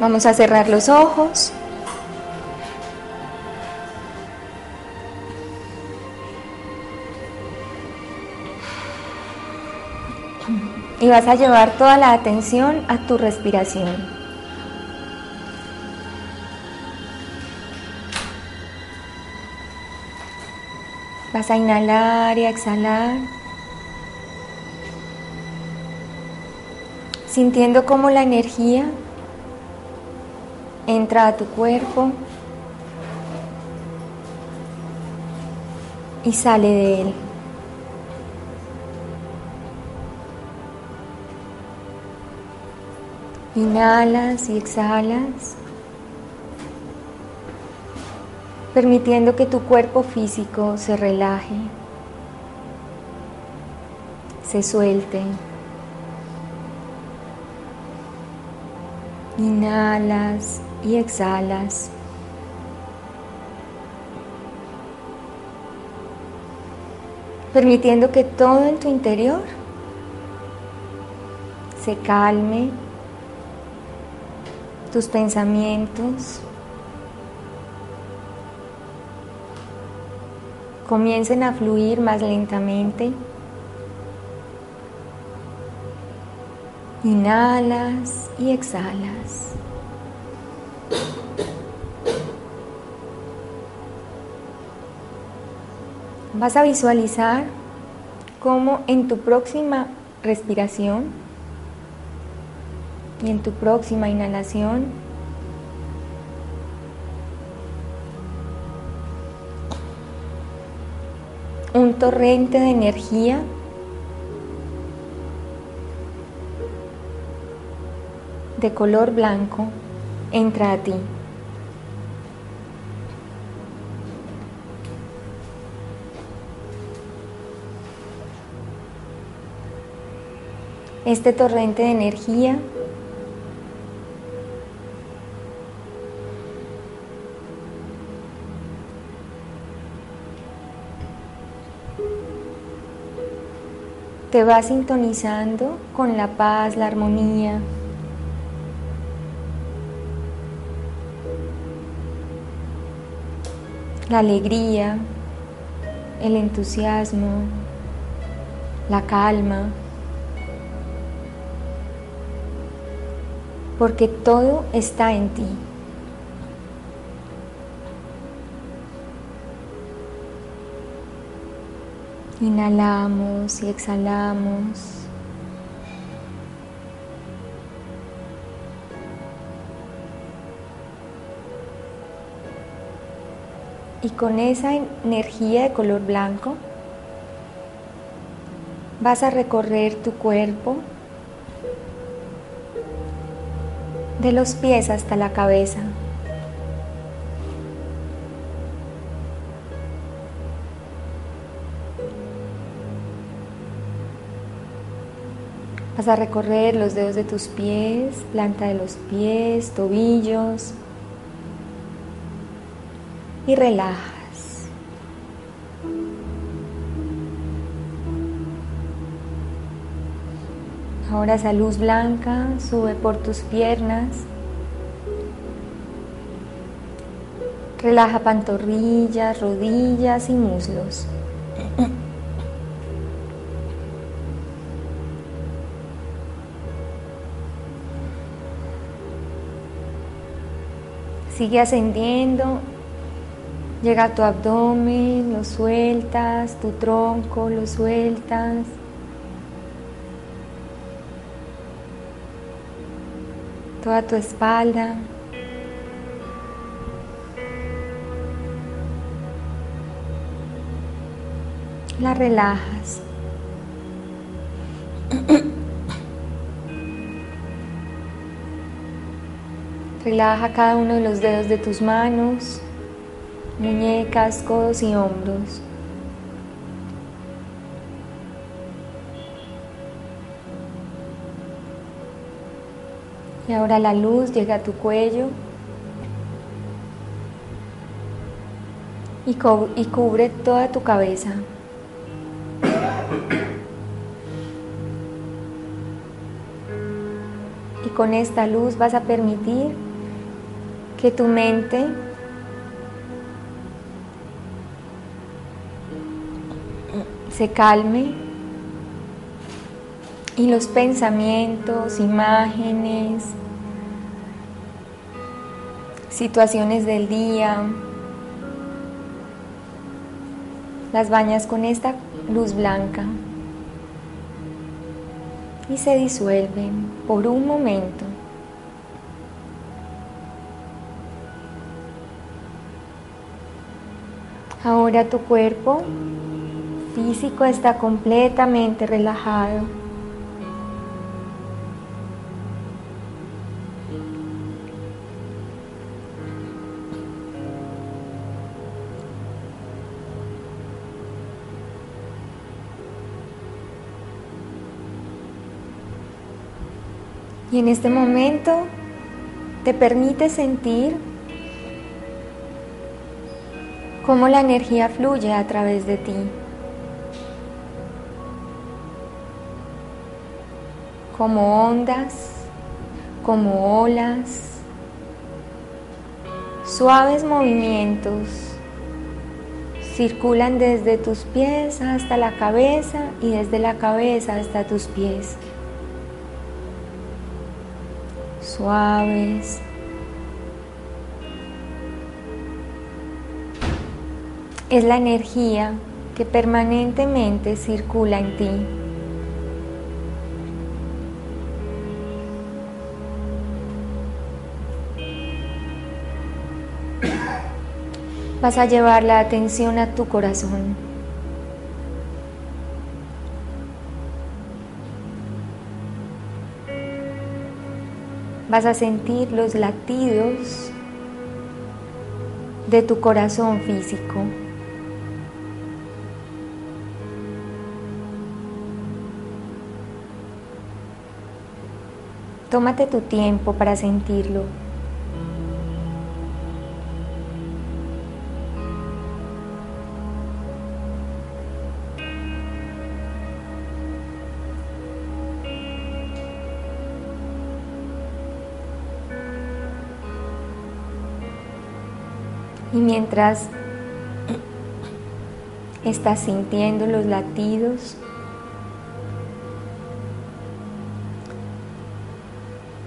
Vamos a cerrar los ojos. Y vas a llevar toda la atención a tu respiración. Vas a inhalar y exhalar. Sintiendo cómo la energía entra a tu cuerpo y sale de él. Inhalas y exhalas, permitiendo que tu cuerpo físico se relaje, se suelte. Inhalas y exhalas. Permitiendo que todo en tu interior se calme, tus pensamientos comiencen a fluir más lentamente. Inhalas y exhalas. Vas a visualizar cómo en tu próxima respiración y en tu próxima inhalación torrente de energía de color blanco entra a ti. Este torrente de energía te va sintonizando con la paz, la armonía, la alegría, el entusiasmo, la calma, porque todo está en ti. Inhalamos y exhalamos. Y con esa energía de color blanco vas a recorrer tu cuerpo de los pies hasta la cabeza. Vas a recorrer los dedos de tus pies, planta de los pies, tobillos, y relajas. Ahora esa luz blanca sube por tus piernas. Relaja pantorrillas, rodillas y muslos. Sigue ascendiendo Llega a tu abdomen, lo sueltas, tu tronco, lo sueltas. Toda tu espalda. La relajas. Relaja cada uno de los dedos de tus manos muñecas, codos y hombros. Y ahora la luz llega a tu cuello. y, cubre toda tu cabeza. Y con esta luz vas a permitir que tu mente se calme y los pensamientos, imágenes, situaciones del día, las bañas con esta luz blanca y se disuelven por un momento. Ahora tu cuerpo físico está completamente relajado. Y en este momento te permite sentir cómo la energía fluye a través de ti. Como ondas, como olas, suaves movimientos circulan desde tus pies hasta la cabeza y desde la cabeza hasta tus pies. suaves. Es la energía que permanentemente circula en ti. Vas a llevar la atención a tu corazón. vas a sentir los latidos de tu corazón físico. Tómate tu tiempo para sentirlo. Y mientras estás sintiendo los latidos,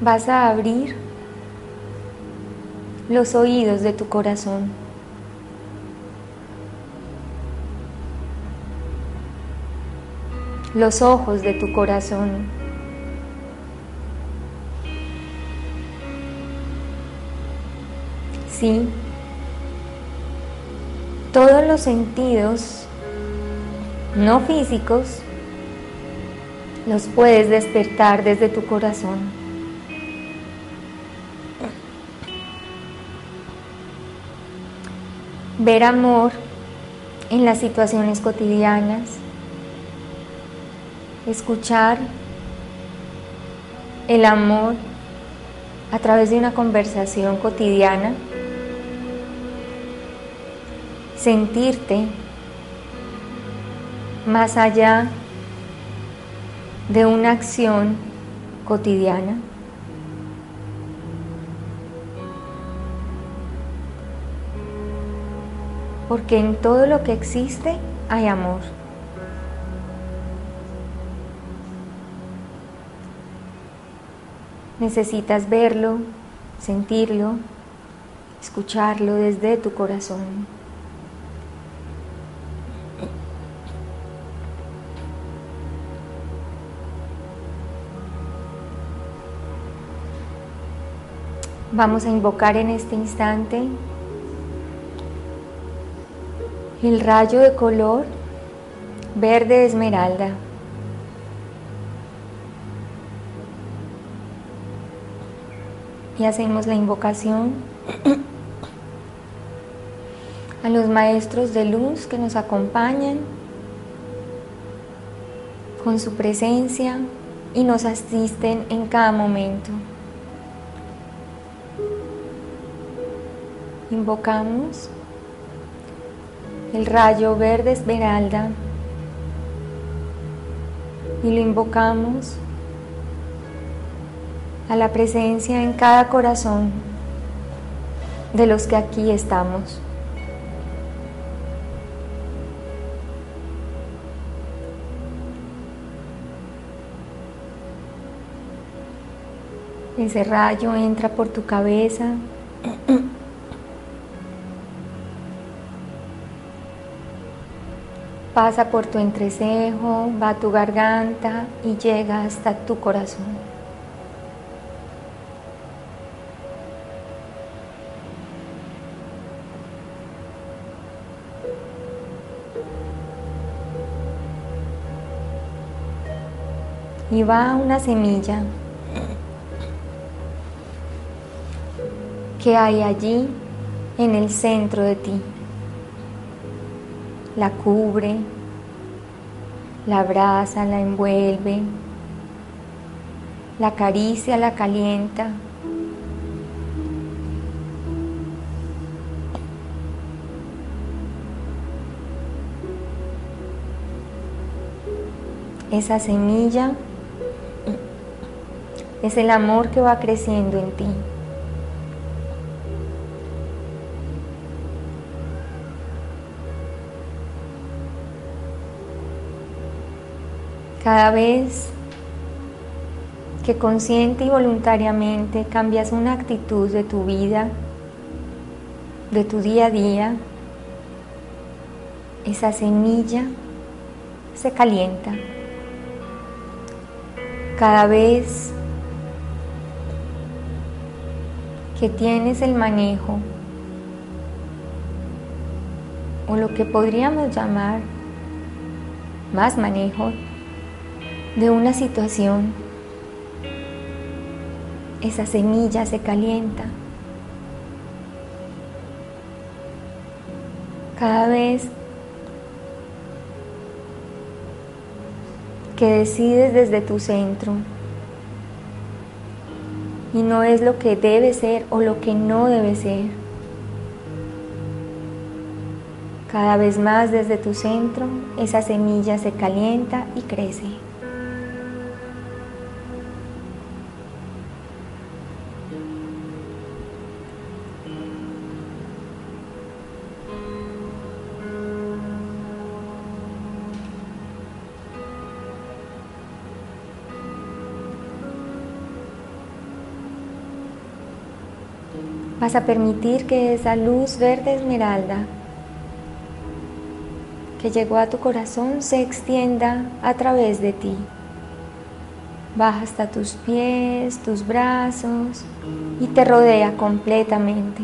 vas a abrir los oídos de tu corazón. Los ojos de tu corazón. Sí, todos los sentidos no físicos los puedes despertar desde tu corazón. Ver amor en las situaciones cotidianas, escuchar el amor a través de una conversación cotidiana sentirte más allá de una acción cotidiana. Porque en todo lo que existe hay amor. Necesitas verlo, sentirlo, escucharlo desde tu corazón. Vamos a invocar en este instante el rayo de color verde esmeralda. Y hacemos la invocación a los maestros de luz que nos acompañan con su presencia y nos asisten en cada momento. Invocamos el rayo verde esmeralda y lo invocamos a la presencia en cada corazón de los que aquí estamos. Ese rayo entra por tu cabeza. Pasa por tu entrecejo, va a tu garganta y llega hasta tu corazón. y va una semilla que hay allí en el centro de ti. La cubre, la abraza, la envuelve, la acaricia, la calienta. Esa semilla es el amor que va creciendo en ti. Cada vez que consciente y voluntariamente cambias una actitud de tu vida, de tu día a día, esa semilla se calienta. Cada vez que tienes el manejo o lo que podríamos llamar más manejo de una situación, esa semilla se calienta. Cada vez que decides desde tu centro y no es lo que debe ser o lo que no debe ser. Cada vez más desde tu centro, esa semilla se calienta y crece. Vas a permitir que esa luz verde esmeralda que llegó a tu corazón se extienda a través de ti. Baja hasta tus pies, tus brazos y te rodea completamente.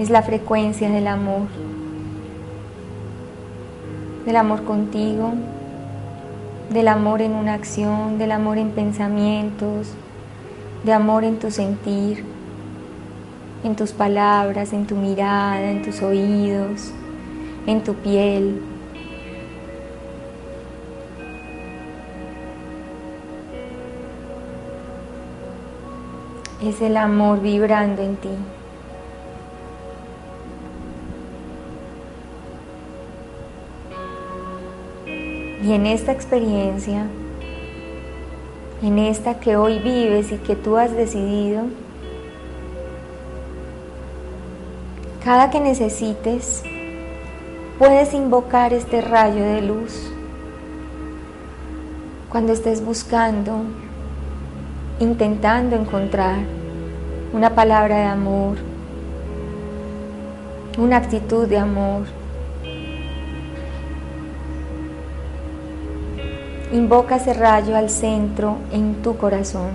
Es la frecuencia del amor, del amor contigo, del amor en una acción, del amor en pensamientos, de amor en tu sentir, en tus palabras, en tu mirada, en tus oídos, en tu piel. Es el amor vibrando en ti. Y en esta experiencia en esta que hoy vives y que tú has decidido, cada que necesites, puedes invocar este rayo de luz. Cuando estés buscando, intentando encontrar una palabra de amor, una actitud de amor, Invoca ese rayo al centro en tu corazón.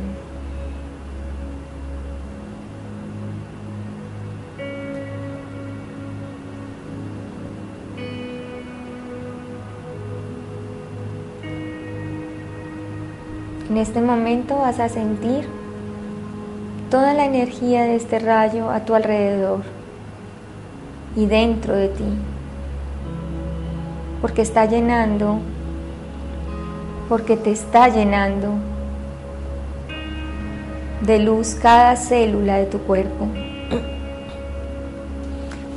En este momento vas a sentir toda la energía de este rayo a tu alrededor y dentro de ti, porque está llenando porque te está llenando de luz cada célula de tu cuerpo.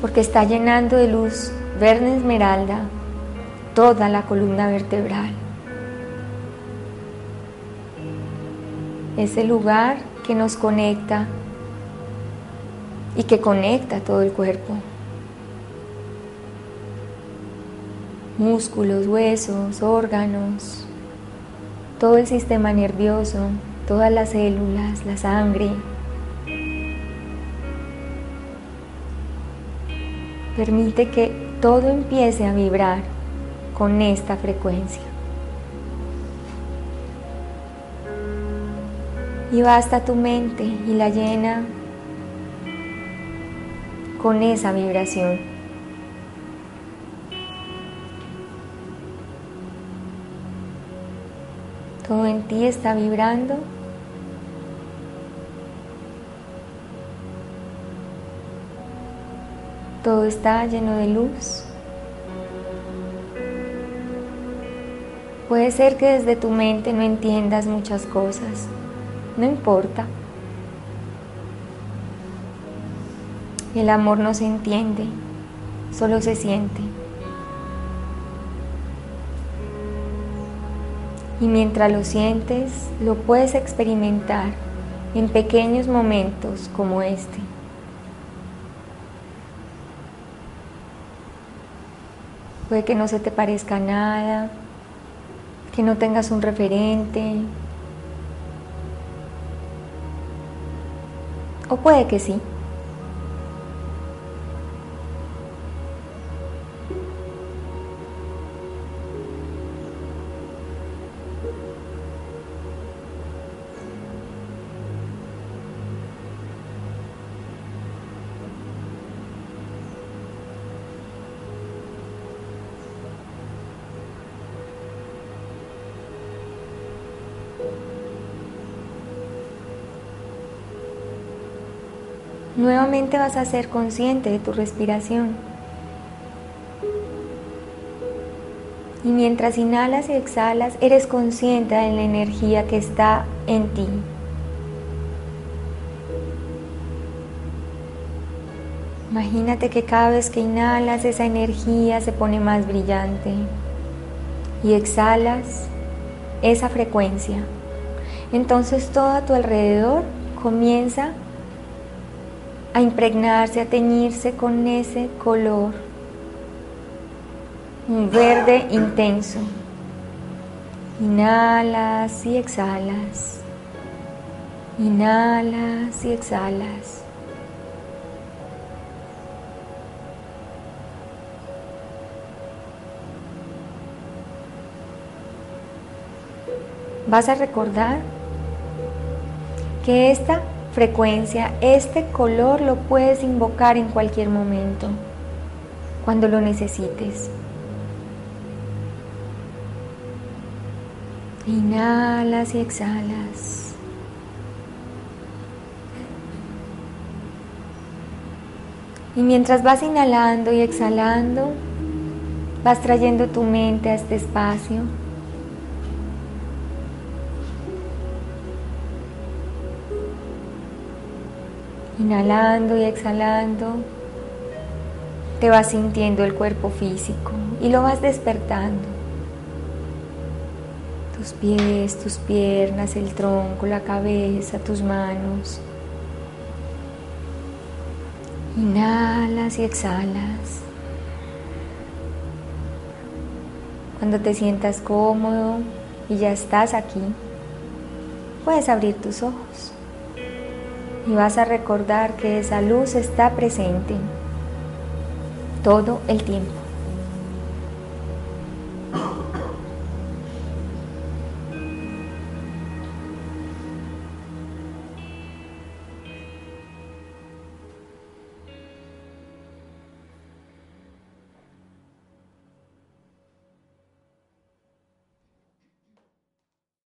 porque está llenando de luz verde esmeralda toda la columna vertebral. Es el lugar que nos conecta y que conecta todo el cuerpo. Músculos, huesos, órganos, todo el sistema nervioso, todas las células, la sangre. Permite que todo empiece a vibrar con esta frecuencia. Y va hasta tu mente y la llena con esa vibración. Ti está vibrando. Todo está lleno de luz. Puede ser que desde tu mente no entiendas muchas cosas. No importa. El amor no se entiende, solo se siente. Y mientras lo sientes, lo puedes experimentar en pequeños momentos como este. Puede que no se te parezca nada, que no tengas un referente. O puede que sí. Nuevamente vas a ser consciente de tu respiración. Y mientras inhalas y exhalas, eres consciente de la energía que está en ti. Imagínate que cada vez que inhalas esa energía se pone más brillante y exhalas esa frecuencia. Entonces todo a tu alrededor comienza a impregnarse, a teñirse con ese color, un verde intenso. Inhalas y exhalas. Inhalas y exhalas. Vas a recordar que esta frecuencia, este color lo puedes invocar en cualquier momento, cuando lo necesites. Inhalas y exhalas. Y mientras vas inhalando y exhalando, vas trayendo tu mente a este espacio Inhalando y exhalando, te vas sintiendo el cuerpo físico y lo vas despertando. Tus pies, tus piernas, el tronco, la cabeza, tus manos. Inhalas y exhalas. Cuando te sientas cómodo y ya estás aquí, puedes abrir tus ojos y vas a recordar que esa luz está presente todo el tiempo.